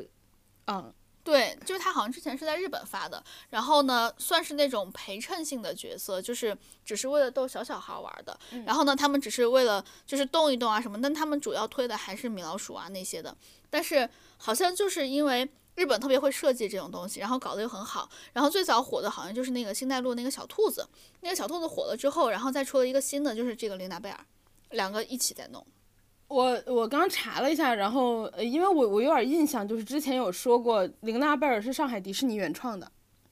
嗯，对，就是他好像之前是在日本发的，然后呢，算是那种陪衬性的角色，就是只是为了逗小小孩玩的。然后呢，他们只是为了就是动一动啊什么，但他们主要推的还是米老鼠啊那些的。但是好像就是因为日本特别会设计这种东西，然后搞得又很好。然后最早火的好像就是那个星黛露那个小兔子，那个小兔子火了之后，然后再出了一个新的，就是这个琳达贝尔，两个一起在弄。我我刚查了一下，然后呃，因为我我有点印象，就是之前有说过，玲娜贝尔是上海迪士尼原创的，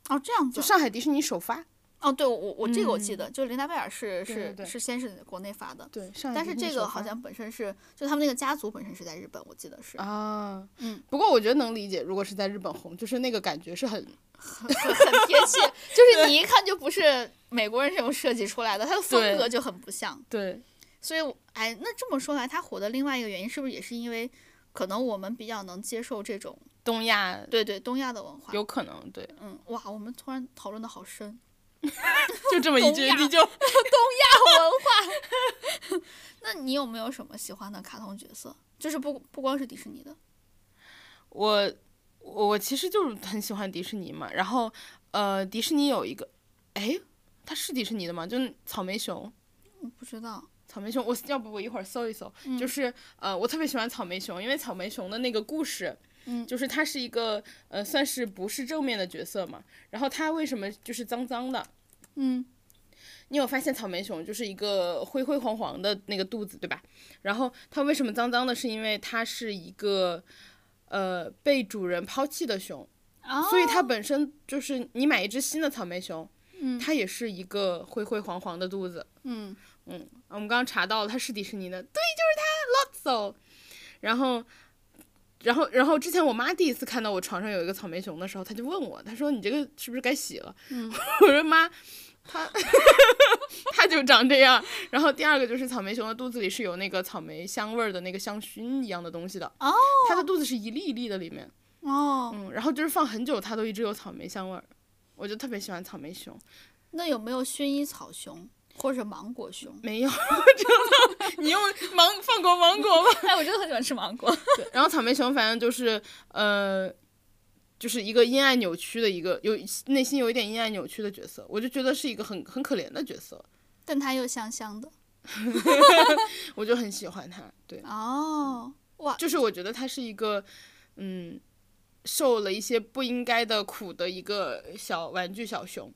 哦，这样子就。上海迪士尼首发。哦，对我我我这个我记得，就是《玲娜贝尔是是是先是国内发的。对，上海但是这个好像本身是，就他们那个家族本身是在日本，我记得是，啊，嗯，不过我觉得能理解，如果是在日本红，就是那个感觉是很，很很贴切，就是你一看就不是美国人这种设计出来的，它的风格就很不像。对，所以我，哎，那这么说来，他火的另外一个原因是不是也是因为，可能我们比较能接受这种，东亚对对，东亚的文化。有可能，对，嗯，哇，我们突然讨论的好深，就这么一句，你就东亚文化 那你有没有什么喜欢的卡通角色？就是不不光是迪士尼的，我我我其实就是很喜欢迪士尼嘛，然后呃，迪士尼有一个，哎，它是迪士尼的吗？就是草莓熊。我不知道。草莓熊，我要不我一会儿搜一搜，嗯就是呃，我特别喜欢草莓熊，因为草莓熊的那个故事，嗯就是它是一个呃，算是不是正面的角色嘛，然后它为什么就是脏脏的？嗯你有发现草莓熊就是一个灰灰黄黄的那个肚子，对吧？然后它为什么脏脏的？是因为它是一个呃被主人抛弃的熊，哦，所以它本身就是你买一只新的草莓熊，嗯它也是一个灰灰黄黄的肚子。嗯嗯，我们刚刚查到了，它是迪士尼的，对，就是它，Lotso。然后，然后，然后之前我妈第一次看到我床上有一个草莓熊的时候，她就问我，她说：“你这个是不是该洗了？” 嗯我说：“妈，它它 就长这样。”然后第二个就是草莓熊的肚子里是有那个草莓香味儿的那个香薰一样的东西的，哦它的肚子是一粒一粒的里面，哦，嗯，然后就是放很久，它都一直有草莓香味儿。我就特别喜欢草莓熊，那有没有薰衣草熊或者芒果熊？没有，真的，你用芒放过芒果吗？哎，我真的很喜欢吃芒果。对，然后草莓熊反正就是呃，就是一个阴暗扭曲的一个有内心有一点阴暗扭曲的角色，我就觉得是一个很很可怜的角色。但它又香香的。我就很喜欢它。对，哦，哇，就是我觉得它是一个，嗯，受了一些不应该的苦的一个小玩具小熊。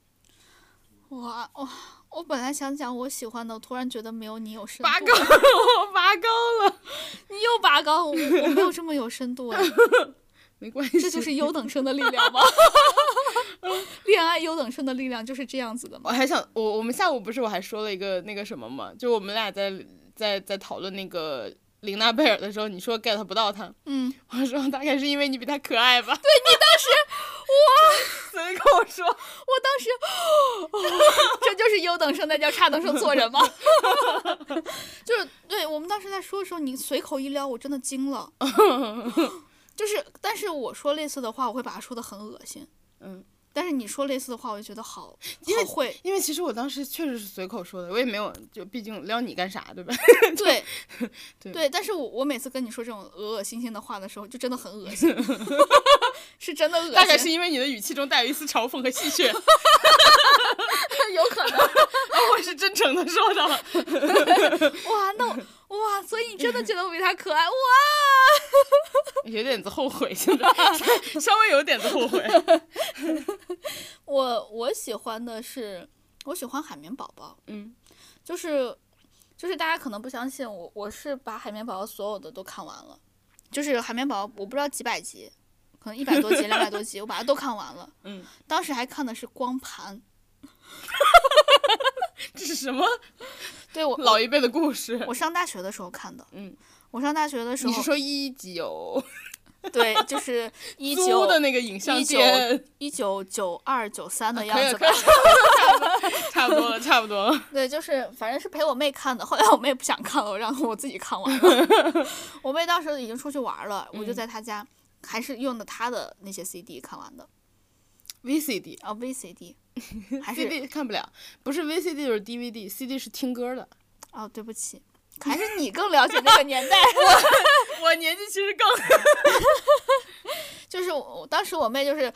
哇哇！我本来想讲我喜欢的，我突然觉得没有你有深度。拔高，我拔高了，你又拔高，我我没有这么有深度哎。没关系，这就是优等生的力量吗？恋爱优等生的力量就是这样子的吗？我还想，我我们下午不是我还说了一个那个什么吗，就我们俩在在在讨论那个琳娜贝尔的时候，你说 get 不到她，嗯，我说大概是因为你比她可爱吧。对你当时，哇，随口说，我当时，这就是优等生在教差等生做人吗？就是对我们当时在说的时候，你随口一撩，我真的惊了。就是，但是我说类似的话，我会把它说的很恶心。嗯，但是你说类似的话，我就觉得好，因为。因为其实我当时确实是随口说的，我也没有，就毕竟撩你干啥，对吧？对，对对，但是我我每次跟你说这种恶恶心心的话的时候，就真的很恶心，是真的恶心。大概是因为你的语气中带有一丝嘲讽和戏谑，有可能。我是真诚的说的。哇，那所以你真的觉得我比他可爱？哇？有点子后悔，现在。稍微有点子后悔。我我喜欢的是，我喜欢海绵宝宝，嗯，就是就是大家可能不相信我，我是把海绵宝宝所有的都看完了，就是海绵宝宝我不知道几百集，可能一百多集、两百多集，我把它都看完了。嗯，当时还看的是光盘，这是什么 对我老一辈的故事？我上大学的时候看的。嗯，我上大学的时候，你是说一九 对，就是一九的那个影像一九店？一九九二九三的样子吧差不多了，差不多了。对，就是反正是陪我妹看的，后来我妹不想看了，我让我自己看完了。我妹当时已经出去玩了，我就嗯在她家，还是用的她的那些 CD 看完的，VCD。啊 VCD，还是 CD 看不了，不是 VCD 就是 DVD，CD 是听歌的。哦对不起，还是你更了解那个年代。我年纪其实更 就是我我当时我妹就是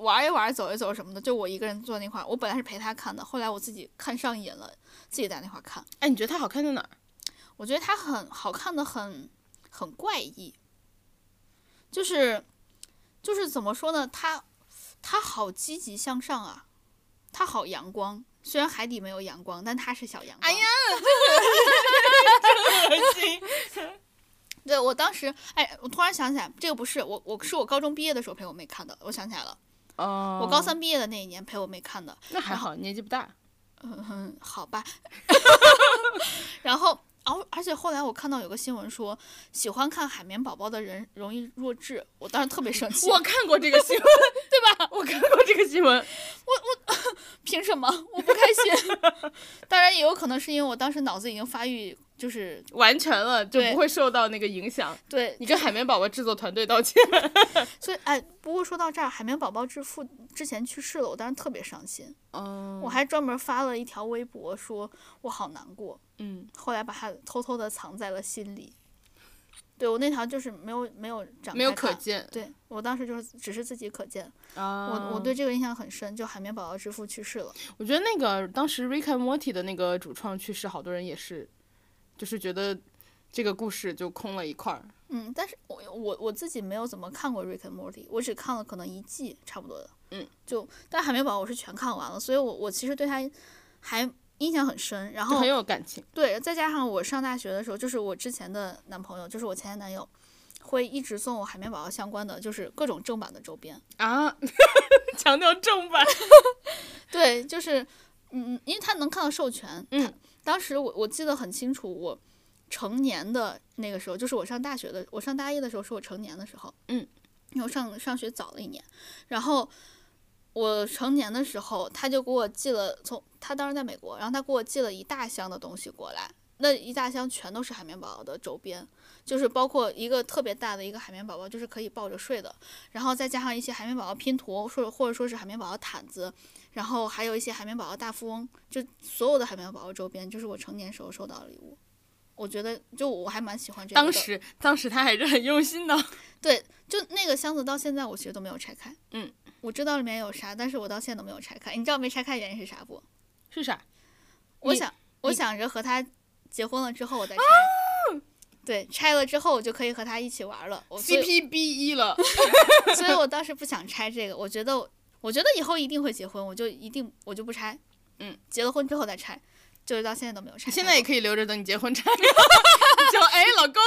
玩一玩走一走什么的，就我一个人坐那块儿，我本来是陪她看的，后来我自己看上瘾了，自己在那块儿看。哎，你觉得它好看在哪儿？我觉得它很好看的很很怪异，就是就是怎么说呢？它它好积极向上啊，它好阳光。虽然海底没有阳光，但它是小阳光。哎呀，恶心。对我当时，哎，我突然想起来，这个不是我，我是我高中毕业的时候陪我妹看的。我想起来了，哦我高三毕业的那一年陪我妹看的。那还好，年纪不大。嗯，好吧。然后，而而且后来我看到有个新闻说，喜欢看海绵宝宝的人容易弱智，我当时特别生气。我看过这个新闻，对吧？我看过这个新闻。我我 凭什么？我不开心。当然也有可能是因为我当时脑子已经发育，就是完全了，就不会受到那个影响。对，你跟海绵宝宝制作团队道歉。所以哎，不过说到这儿，海绵宝宝之父之前去世了，我当时特别伤心，哦我还专门发了一条微博说我好难过，嗯，后来把它偷偷的藏在了心里。对我那条就是没有没有长没有可见对我当时就是只是自己可见，啊我我对这个印象很深，就海绵宝宝之父去世了。我觉得那个当时 Rick and Morty 的那个主创去世，好多人也是，就是觉得这个故事就空了一块儿。嗯，但是我我我自己没有怎么看过《Rick and Morty》，我只看了可能一季差不多的。嗯，就但海绵宝宝我是全看完了，所以我我其实对他还印象很深。然后很有感情。对，再加上我上大学的时候，就是我之前的男朋友，就是我前前男友，会一直送我海绵宝宝相关的，就是各种正版的周边。啊，强调正版。对，就是嗯，因为他能看到授权。嗯，当时我我记得很清楚，我成年的那个时候，就是我上大学的，我上大一的时候是我成年的时候。嗯，因为我上上学早了一年，然后我成年的时候，他就给我寄了从他当时在美国，然后他给我寄了一大箱的东西过来。那一大箱全都是海绵宝宝的周边，就是包括一个特别大的一个海绵宝宝，就是可以抱着睡的，然后再加上一些海绵宝宝拼图，或者或者说是海绵宝宝毯子，然后还有一些海绵宝宝大富翁，就所有的海绵宝宝周边，就是我成年时候收到的礼物。我觉得就我还蛮喜欢这个的。当时，当时他还是很用心的。对，就那个箱子到现在我其实都没有拆开。嗯，我知道里面有啥，但是我到现在都没有拆开。你知道没拆开原因是啥不？是啥？我想我想着和他结婚了之后我再拆。哦对，拆了之后我就可以和他一起玩了。我 CP B 一了，所以我当时不想拆这个，我觉得我觉得以后一定会结婚，我就一定我就不拆。嗯，结了婚之后再拆，就是到现在都没有拆。现在也可以留着等你结婚拆。就哎，老公，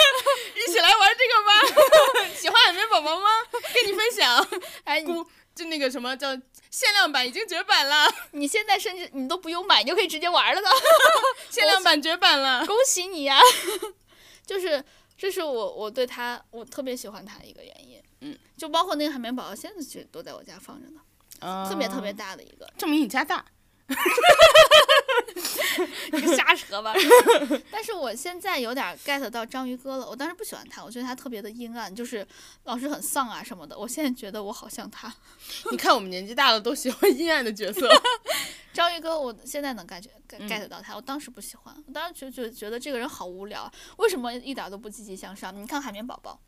一起来玩这个吧。喜欢海绵宝宝吗？跟你分享。哎，你姑就那个什么叫限量版已经绝版了，你现在甚至你都不用买，你就可以直接玩了呢。限量版绝版了。恭喜你呀！就是这是我我对他我特别喜欢他的一个原因。嗯，就包括那个海绵宝宝，现在其实都在我家放着呢，特别特别大的一个。证明你家大。你 瞎扯吧。但是我现在有点 get 到章鱼哥了。我当时不喜欢他，我觉得他特别的阴暗，就是老是很丧啊什么的。我现在觉得我好像他。你看我们年纪大了都喜欢阴暗的角色。章鱼哥，我现在能感觉嗯 get 到他，我当时不喜欢，我当时就就觉得这个人好无聊，为什么一点都不积极向上？你看海绵宝宝，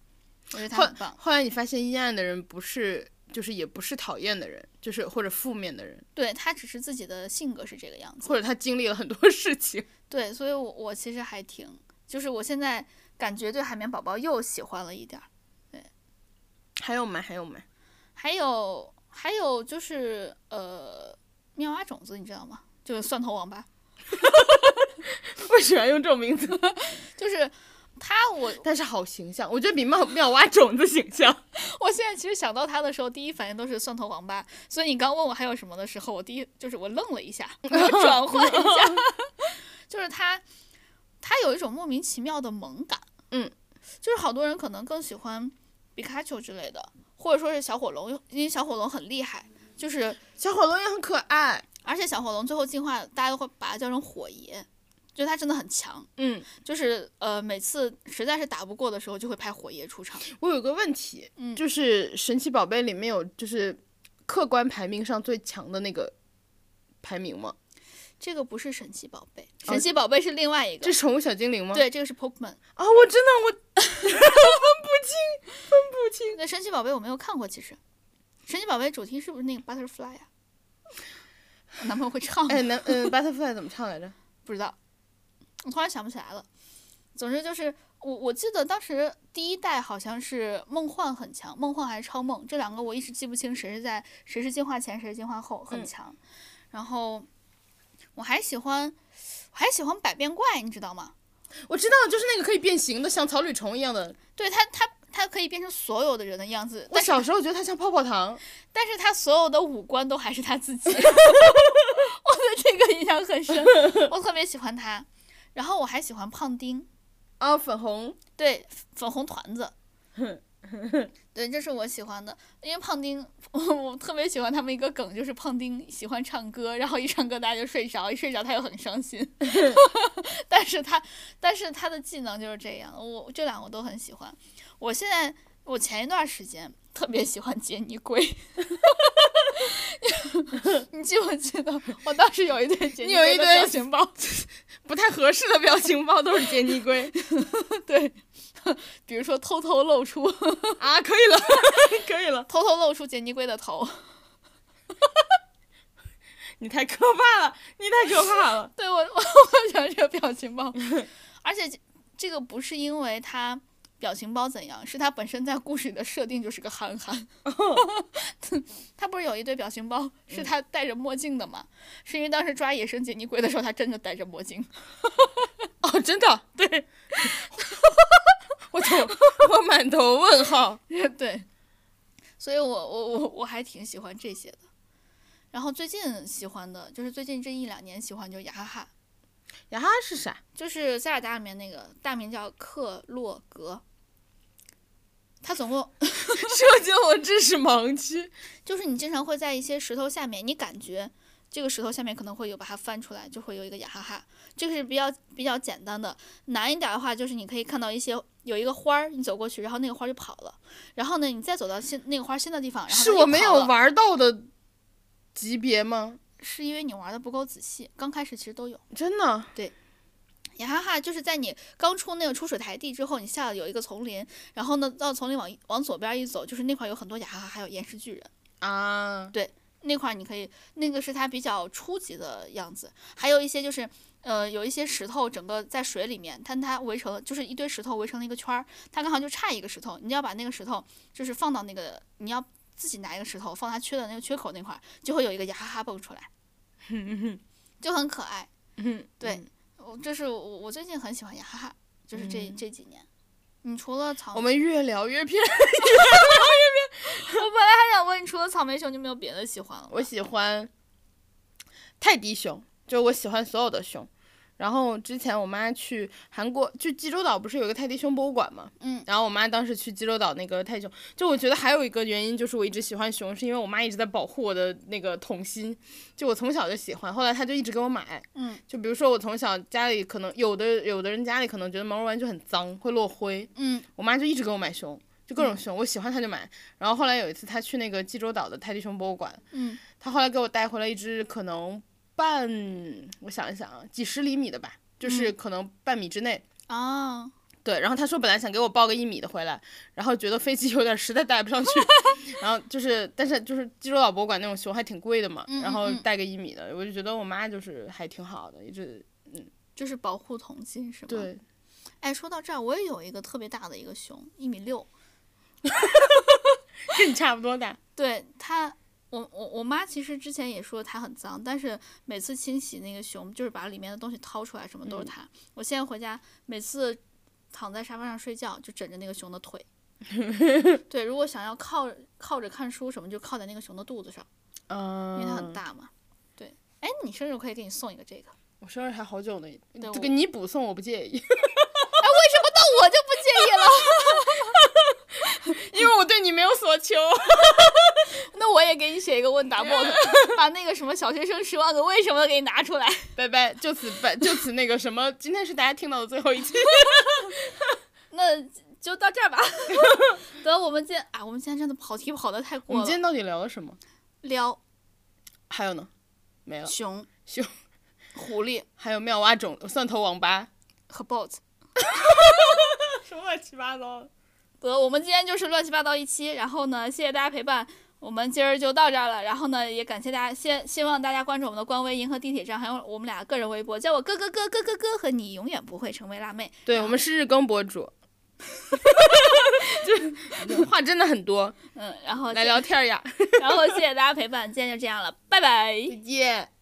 我觉得他很棒。后来你发现阴暗的人不是，就是也不是讨厌的人，就是或者负面的人，对他只是自己的性格是这个样子。或者他经历了很多事情。对，所以我我其实还挺，就是我现在感觉对海绵宝宝又喜欢了一点儿。对还有吗？还有吗？还有还有就是呃，妙蛙种子你知道吗？就是蒜头王八，为什么要用这种名字？就是他我但是好形象，我觉得比妙妙蛙种子形象。我现在其实想到他的时候，第一反应都是蒜头王八。所以你刚问我还有什么的时候，我第一就是我愣了一下，转换一下，就是他他有一种莫名其妙的萌感，嗯，就是好多人可能更喜欢皮卡丘之类的，或者说是小火龙，因为小火龙很厉害，就是小火龙也很可爱。而且小火龙最后进化，大家都会把它叫成火爷，就他真的很强。嗯，就是呃，每次实在是打不过的时候，就会派火爷出场。我有个问题，嗯就是神奇宝贝里面有就是客观排名上最强的那个排名吗？这个不是神奇宝贝，神奇宝贝是另外一个。这是宠物小精灵吗？对，这个是 Pokemon。啊，我真的我 分不清，分不清。那神奇宝贝我没有看过，其实。神奇宝贝主题是不是那个 Butterfly 呀、我男朋友会唱，哎，男嗯，Butterfly 怎么唱来着？不知道，我突然想不起来了。总之就是我我记得当时第一代好像是梦幻很强，梦幻还是超梦这两个我一直记不清谁是在谁是进化前谁是进化后很嗯强。然后我还喜欢我还喜欢百变怪，你知道吗？我知道，就是那个可以变形的，像草履虫一样的。对它它它可以变成所有的人的样子，我小时候觉得它像泡泡糖。但是他所有的五官都还是他自己 我对这个印象很深，我特别喜欢他。然后我还喜欢胖丁，啊，粉红。对，粉红团子，对，这是我喜欢的。因为胖丁，我我特别喜欢他们一个梗，就是胖丁喜欢唱歌，然后一唱歌大家就睡着，一睡着他又很伤心。但是他，但是他的技能就是这样，我这两个我都很喜欢。我现在，我前一段时间特别喜欢杰尼龟。你记不记得我当时有一堆杰尼龟的表情包？不太合适的表情包都是杰尼龟 对，比如说偷偷露出啊，可以了，可以了，偷偷露出杰尼龟的头，你太可怕了，你太可怕了。对我我我喜欢这个表情包，而且这这个不是因为它表情包怎样，是他本身在故事里的设定就是个憨憨。他不是有一堆表情包是他戴着墨镜的吗？是因为当时抓野生杰尼龟的时候，他真的戴着墨镜。哦，真的？对我头，我满头问号。对，所以我我我我还挺喜欢这些的。然后最近喜欢的就是最近这一两年喜欢就是雅哈哈，呀哈是啥？就是塞尔达里面那个大名叫克洛格。他总共 涉及我知识盲区。就是你经常会在一些石头下面，你感觉这个石头下面可能会有把它翻出来，就会有一个雅哈哈。这个是比较比较简单的，难一点的话就是你可以看到一些有一个花儿，你走过去，然后那个花就跑了，然后呢你再走到新那个花新的地方，然后是我没，有玩到的级别吗？是因为你玩的不够仔细，刚开始其实都有。真的对？雅哈哈就是在你刚出那个出水台地之后，你下了有一个丛林，然后呢到丛林往往左边一走，就是那块有很多雅哈哈，还有岩石巨人。啊，那块你可以，那个是它比较初级的样子，还有一些就是，呃，有一些石头整个在水里面，但它围成就是一堆石头围成了一个圈儿，它刚好就差一个石头，你要把那个石头就是放到那个你要自己拿一个石头放它缺的那个缺口那块儿，就会有一个牙哈哈蹦出来，就很可爱。嗯，对，我这是我我最近很喜欢雅哈哈，就是这、这几年。你除了草，我们越聊越偏。我本来还想问你，除了草莓熊，你有没有别的喜欢了？我喜欢泰迪熊，就我喜欢所有的熊。然后之前我妈去韩国，就济州岛不是有个泰迪熊博物馆嘛？嗯。然后我妈当时去济州岛那个泰迪熊，就我觉得还有一个原因就是我一直喜欢熊，是因为我妈一直在保护我的那个童心，就我从小就喜欢，后来她就一直给我买。嗯。就比如说我从小家里可能有的有的人家里可能觉得毛绒玩具很脏，会落灰。嗯。我妈就一直给我买熊，就各种熊，我喜欢她就买。然后后来有一次她去那个济州岛的泰迪熊博物馆，嗯，她后来给我带回来一只可能半，我想一想啊，几十厘米的吧。就是可能半米之内啊，对，然后他说本来想给我抱个一米的回来，然后觉得飞机有点实在带不上去，然后就是但是就是济州岛博物馆那种熊还挺贵的嘛，然后带个一米的，我就觉得我妈就是还挺好的，一直嗯，就是保护童心是吗？对，哎，说到这儿，我也有一个特别大的一个熊，一米六，跟你差不多大，对它。我我我妈其实之前也说它很脏，但是每次清洗那个熊，就是把里面的东西掏出来，什么都是它。我现在回家，每次躺在沙发上睡觉，就枕着那个熊的腿。对，如果想要靠靠着看书什么，就靠在那个熊的肚子上，嗯，因为它很大嘛。对，哎，你生日可以给你送一个这个。我生日还好久呢，这个你补送我不介意。哎，为什么到我就不介意了？因为我对你没有所求。那我也给你写一个问答 bot，把那个什么小学生十万个为什么给你拿出来。拜拜，就此拜，就此那个什么，今天是大家听到的最后一期。那就到这儿吧。得，我们今天啊，我们今天真的跑题跑的太过了。我们今天到底聊了什么？聊。还有呢？没了。熊。熊。狐狸。还有妙蛙种、蒜头网吧。和 bot。什么乱七八糟？得，我们今天就是乱七八糟一期。然后呢，谢谢大家陪伴。我们今儿就到这儿了，然后呢，也感谢大家，先希望大家关注我们的官微“银河地铁站”，还有我们俩个人微博，叫我哥哥哥哥哥哥，和你永远不会成为辣妹。对，我们是日更博主，就话真的很多。嗯，然后来聊天呀。然后谢谢大家陪伴，今天就这样了，拜拜，再见。